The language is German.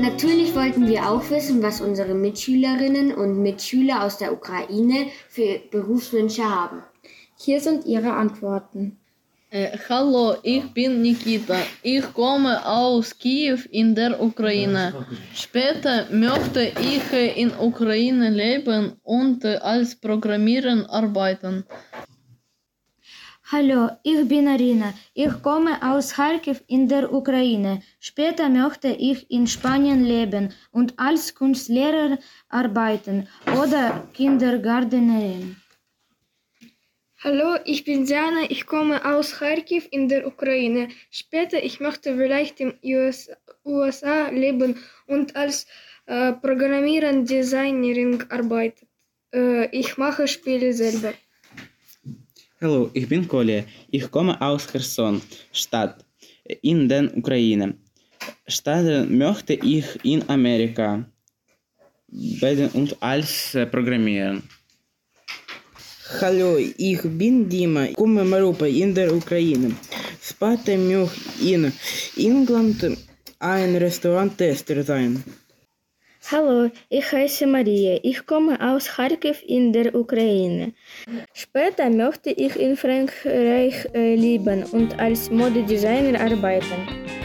Natürlich wollten wir auch wissen, was unsere Mitschülerinnen und Mitschüler aus der Ukraine für Berufswünsche haben. Hier sind ihre Antworten. Äh, hallo, ich bin Nikita. Ich komme aus Kiew in der Ukraine. Später möchte ich in Ukraine leben und als Programmierer arbeiten. Hallo, ich bin Arina. Ich komme aus Kharkiv in der Ukraine. Später möchte ich in Spanien leben und als Kunstlehrer arbeiten oder Kindergärtnerin. Hallo, ich bin Siana, ich komme aus Kharkiv in der Ukraine. Später ich möchte vielleicht in US, USA leben und als äh, Programmiererin, Designerin arbeiten. Äh, ich mache Spiele selber. Hallo, ich bin Kolja. Ich komme aus Cherson, Stadt in der Ukraine. Stadt möchte ich in Amerika werden und als äh, Programmierer. Hallo, ich bin Dima, komme Europa in der Ukraine. Später möchte ich in England ein Restauranttester sein. Hallo, ich heiße Maria. Ich komme aus Kharkiv in der Ukraine. Später möchte ich in Frankreich äh, leben und als Modedesigner arbeiten.